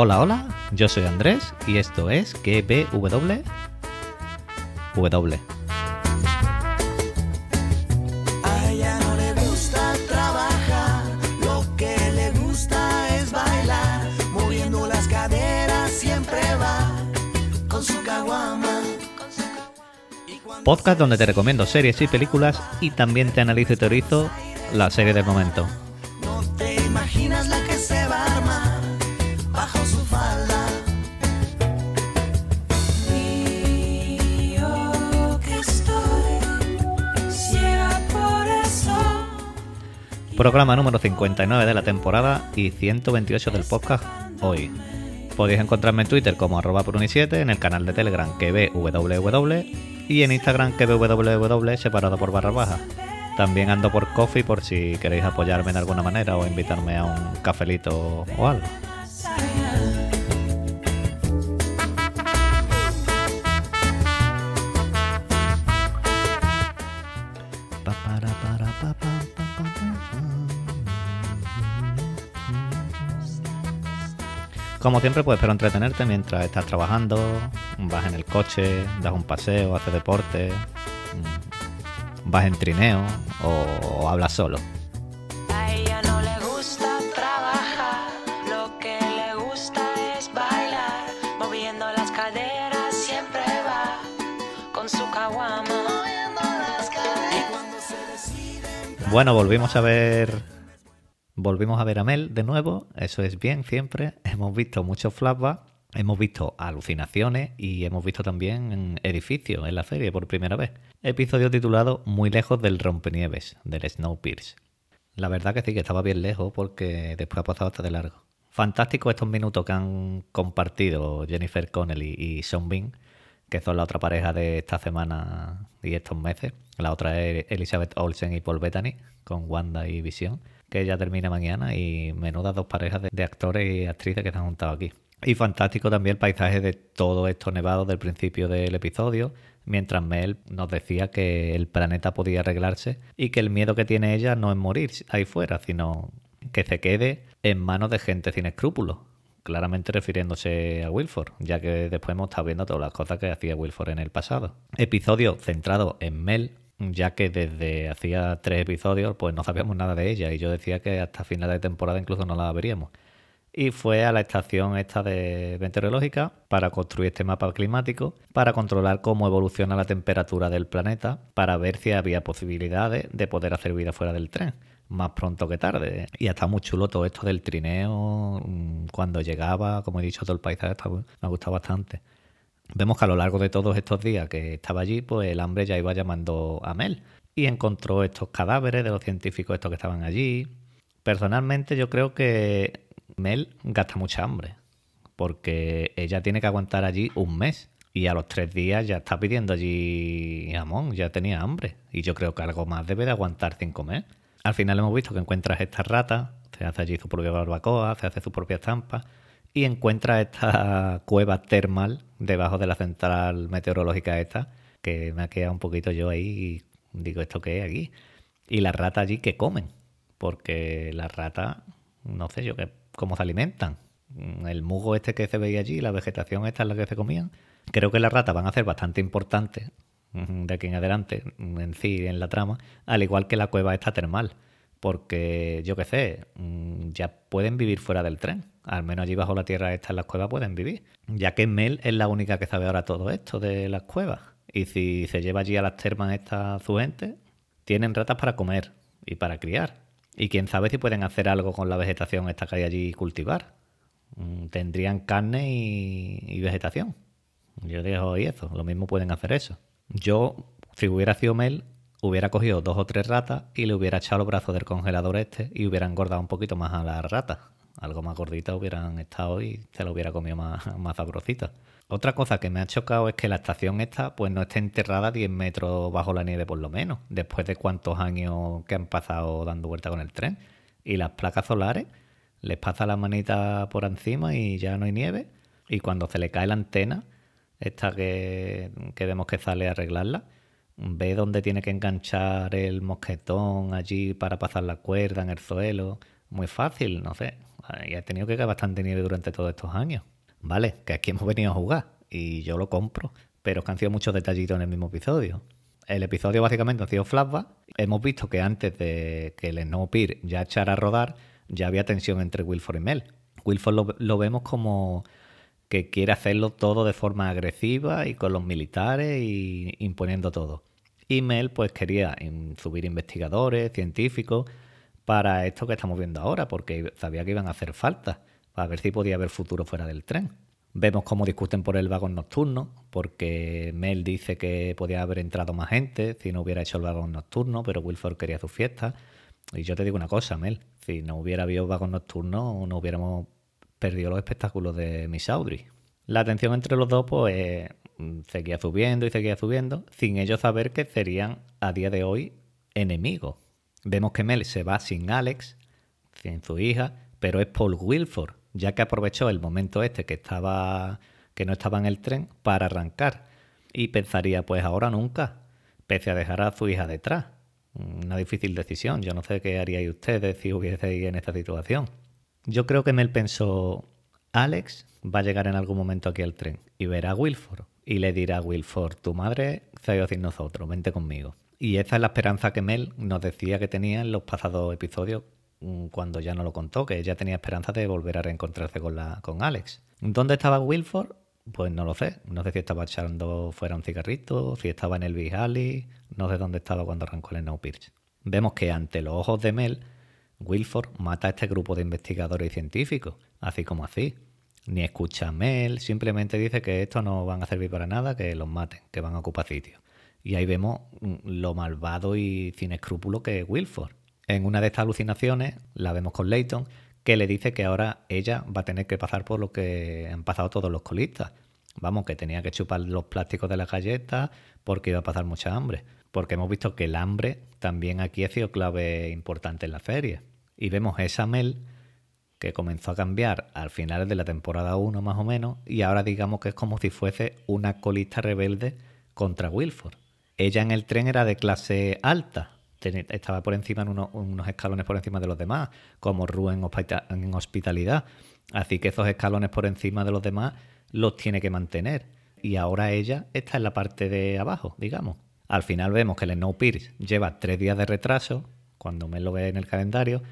Hola, hola, yo soy Andrés y esto es GBW. W. Podcast donde te recomiendo series y películas y también te analizo y teorizo la serie del momento. No te imaginas la Programa número 59 de la temporada y 128 del podcast hoy. Podéis encontrarme en Twitter como arroba pruni7, en el canal de Telegram que www y en Instagram que www separado por barra baja. También ando por coffee por si queréis apoyarme de alguna manera o invitarme a un cafelito o algo. Como siempre, pues espero entretenerte mientras estás trabajando, vas en el coche, das un paseo, haces deporte, mm, vas en trineo o, o hablas solo. A ella no le gusta trabajar, lo que le gusta es bailar, moviendo las caderas siempre va con su caguama. Bueno, volvimos a ver. Volvimos a ver a Mel de nuevo. Eso es bien, siempre. Hemos visto muchos flashbacks. Hemos visto alucinaciones y hemos visto también edificios en la serie por primera vez. Episodio titulado Muy lejos del rompenieves, del Snowpiercer. La verdad que sí, que estaba bien lejos porque después ha pasado hasta de largo. Fantástico estos minutos que han compartido Jennifer Connelly y Sean Bean, que son la otra pareja de esta semana y estos meses. La otra es Elizabeth Olsen y Paul Bettany, con Wanda y Vision, que ya termina mañana y menudas dos parejas de, actores y actrices que se han juntado aquí. Y fantástico también el paisaje de todo esto nevado del principio del episodio, mientras Mel nos decía que el planeta podía arreglarse y que el miedo que tiene ella no es morir ahí fuera, sino que se quede en manos de gente sin escrúpulos. Claramente refiriéndose a Wilford, ya que después hemos estado viendo todas las cosas que hacía Wilford en el pasado. Episodio centrado en Mel, ya que desde hacía tres episodios pues no sabíamos nada de ella y yo decía que hasta final de temporada incluso no la veríamos y fue a la estación esta de meteorológica para construir este mapa climático, para controlar cómo evoluciona la temperatura del planeta, para ver si había posibilidades de poder hacer vida fuera del tren, más pronto que tarde. Y está muy chulo todo esto del trineo, mm, cuando llegaba, como he dicho, todo el paisaje me ha gustado bastante. Vemos que a lo largo de todos estos días que estaba allí, pues el hambre ya iba llamando a Mel y encontró estos cadáveres de los científicos estos que estaban allí. Personalmente yo creo que Mel gasta mucha hambre porque ella tiene que aguantar allí un mes y a los tres días ya está pidiendo allí jamón, ya tenía hambre y yo creo que algo más debe de aguantar sin comer. Al final hemos visto que encuentras estas ratas, se hace allí su propia barbacoa, se hace su propia estampa y encuentra esta cueva termal debajo de la central meteorológica esta, que me ha quedado un poquito yo ahí y digo, ¿esto qué es aquí? Y las ratas allí que comen, porque las ratas, no sé yo qué, cómo se alimentan. El musgo este que se veía allí, la vegetación esta es la que se comían. Creo que las ratas van a ser bastante importantes mm, de aquí en adelante, en sí, en la trama, al igual que la cueva esta termal porque yo qué sé, mm, ya pueden vivir fuera del tren. Al menos allí bajo la tierra esta en las cuevas pueden vivir. Ya que Mel es la única que sabe ahora todo esto de las cuevas. Y si se lleva allí a las termas esta su gente, tienen ratas para comer y para criar. Y quién sabe si pueden hacer algo con la vegetación esta que hay allí y cultivar. Mm, Tendrían carne y, y vegetación. Yo dejo ahí eso. Lo mismo pueden hacer eso. Yo, si hubiera sido Mel, hubiera cogido dos o tres ratas y le hubiera echado los brazos del congelador este y hubiera engordado un poquito más a las ratas. Algo más gordita hubieran estado y se lo hubiera comido más, más sabrosita. Otra cosa que me ha chocado es que la estación esta pues no esté enterrada 10 metros bajo la nieve por lo menos, después de cuántos años que han pasado dando vuelta con el tren. Y las placas solares les pasa la manita por encima y ya no hay nieve. Y cuando se le cae la antena, esta que, que vemos que sale a arreglarla, ve dónde tiene que enganchar el mosquetón allí para pasar la cuerda en el suelo, muy fácil, no sé. Y ha tenido que caer bastante nieve durante todos estos años. Vale, que aquí hemos venido a jugar y yo lo compro, pero es que han sido muchos detallitos en el mismo episodio. El episodio básicamente ha sido flashback. Hemos visto que antes de que el Snowpiercer ya echara a rodar, ya había tensión entre Wilford y Mel. Wilford lo vemos como que quiere hacerlo todo de forma agresiva y con los militares y imponiendo todo. Y Mel pues quería subir investigadores, científicos para esto que estamos viendo ahora, porque sabía que iban a hacer falta, para ver si podía haber futuro fuera del tren. Vemos cómo discuten por el vagón nocturno, porque Mel dice que podía haber entrado más gente si no hubiera hecho el vagón nocturno, pero Wilford quería su fiesta. Y yo te digo una cosa, Mel, si no hubiera habido vagón nocturno, no hubiéramos perdido los espectáculos de Miss Audrey. La tensión entre los dos, pues, seguía subiendo y seguía subiendo, sin ellos saber que serían, a día de hoy, enemigos. Vemos que Mel se va sin Alex, sin su hija, pero es Paul Wilford, ya que aprovechó el momento este que estaba que no estaba en el tren para arrancar y pensaría pues ahora nunca, pese a dejar a su hija detrás. Una difícil decisión, yo no sé qué haríais ustedes si hubieseis en esta situación. Yo creo que Mel pensó, Alex va a llegar en algún momento aquí al tren y verá a Wilford y le dirá a Wilford, tu madre se ha ido sin nosotros, vente conmigo. Y esa es la esperanza que Mel nos decía que tenía en los pasados episodios mm, cuando ya no lo contó, que ella tenía esperanza de volver a reencontrarse con, la, con Alex. ¿Dónde estaba Wilford? Pues no lo sé. No sé si estaba echando fuera un cigarrito, si estaba en el Big no sé dónde estaba cuando arrancó el Snowpiercer. Vemos que ante los ojos de Mel, Wilford mata a este grupo de investigadores y científicos, así como así. Ni escucha Mel, simplemente dice que estos no van a servir para nada, que los maten, que van a ocupar sitio. Y ahí vemos mm, lo malvado y sin escrúpulo que es Wilford. En una de estas alucinaciones la vemos con Leighton, que le dice que ahora ella va a tener que pasar por lo que han pasado todos los colistas. Vamos, que tenía que chupar los plásticos de las galletas porque iba a pasar mucha hambre. Porque hemos visto que el hambre también aquí ha sido clave importante en la serie. Y vemos esa Mel que comenzó a cambiar al final de la temporada 1 más o menos y ahora digamos que es como si fuese una colista rebelde contra Wilford. Ella en el tren era de clase alta, estaba por encima en uno- unos escalones por encima de los demás, como Ru en, en hospitalidad. Así que esos escalones por encima de los demás los tiene que mantener. Y ahora ella está en la parte de abajo, digamos. Al final vemos que el Snowpiercer lleva tres días de retraso, cuando Mel lo ve en el calendario,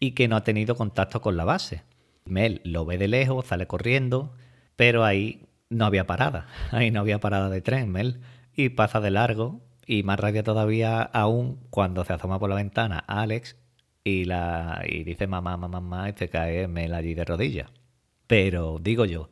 y que no ha tenido contacto con la base. Mel lo ve de lejos, sale corriendo, pero ahí no había parada. Ahí no había parada de tren, Mel. Y pasa de largo, y más rabia todavía aún cuando se asoma por la ventana Alex y, la, y dice mamá, mamá, mamá, y se cae Mel allí de rodillas. Pero digo yo,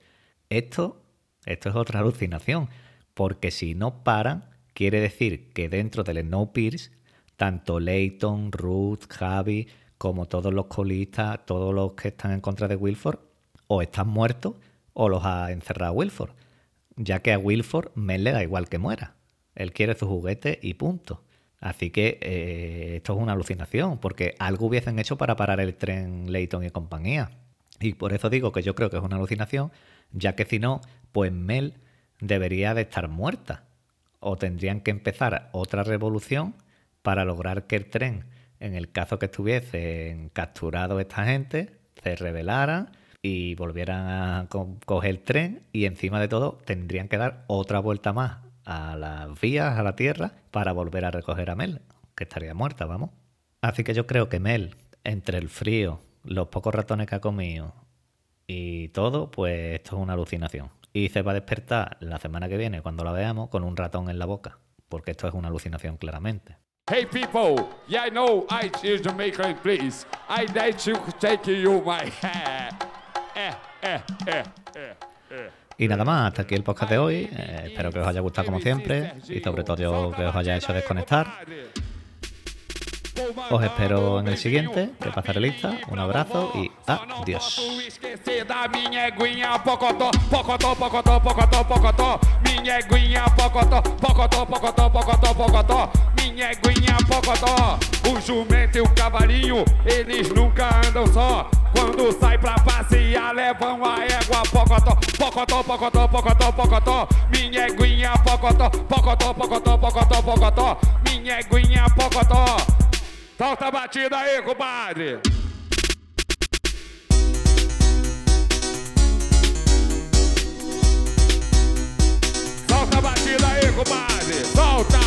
esto, esto es otra alucinación, porque si no paran, quiere decir que dentro del Snowpiercer, tanto Leighton, Ruth, Javi, como todos los colistas, todos los que están en contra de Wilford, o están muertos o los ha encerrado Wilford, ya que a Wilford Mel le da igual que muera. Él quiere su juguete y punto. Así que eh, esto es una alucinación, porque algo hubiesen hecho para parar el tren Leighton y compañía. Y por eso digo que yo creo que es una alucinación, ya que si no, pues Mel debería de estar muerta. O tendrían que empezar otra revolución para lograr que el tren, en el caso que estuviesen capturados esta gente, se rebelaran y volvieran a co- coger el tren y encima de todo tendrían que dar otra vuelta más a las vías, a la tierra, para volver a recoger a Mel, que estaría muerta, vamos. Así que yo creo que Mel, entre el frío, los pocos ratones que ha comido y todo, pues esto es una alucinación. Y se va a despertar la semana que viene, cuando la veamos, con un ratón en la boca, porque esto es una alucinación claramente. Hey people, yeah I know I is Jamaican please. I like to take you my eh. Y nada más, hasta aquí el podcast de hoy. Eh, espero que os haya gustado como siempre y sobre todo que os haya hecho desconectar. Os espero en el siguiente, que pasaré lista. Un abrazo y adiós. pocotó, pocotó, pocotó, pocotó, pocotó. Pocotó, pocotó, pocotó, pocotó, pocotó. Pocotó. O jumento e o cavalinho, eles nunca andam só. Quando sai pra passear, levam a égua pocotó, pocotó, pocotó, pocotó, pocotó. Minha eguinha pocotó, pocotó, pocotó, pocotó, pocotó. Minha eguinha pocotó. Solta a batida aí, compadre! Solta a batida aí, compadre! Solta!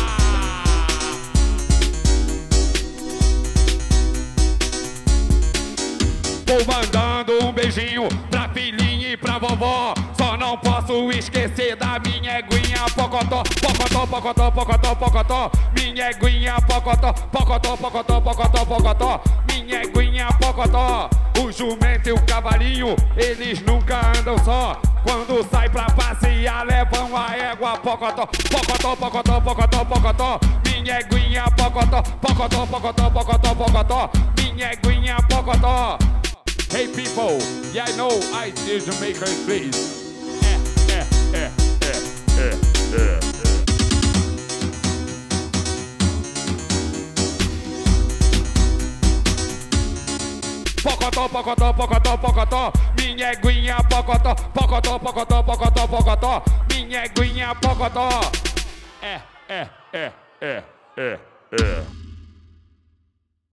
Vou mandando um beijinho pra filhinha e pra vovó. Só não posso esquecer da eguinha pocotó, pocotó, pocotó, pocotó, pocotó. Minha eguinha pocotó, pocotó, pocotó, pocotó, pocotó. Minha eguinha pocotó. O jumento e o cavalinho, eles nunca andam só. Quando sai pra passear, levam a égua pocotó, pocotó, pocotó, pocotó, pocotó. Minha eguinha pocotó, pocotó, pocotó, pocotó, pocotó. Minha eguinha pocotó. Hey people, yeah I know I did Jamaica please. Pocotó, pocotó, pocotó, pocotó, minha eguinha pocotó, pocotó, pocotó, pocotó, pocotó, minha eguinha pocotó. É, é, é.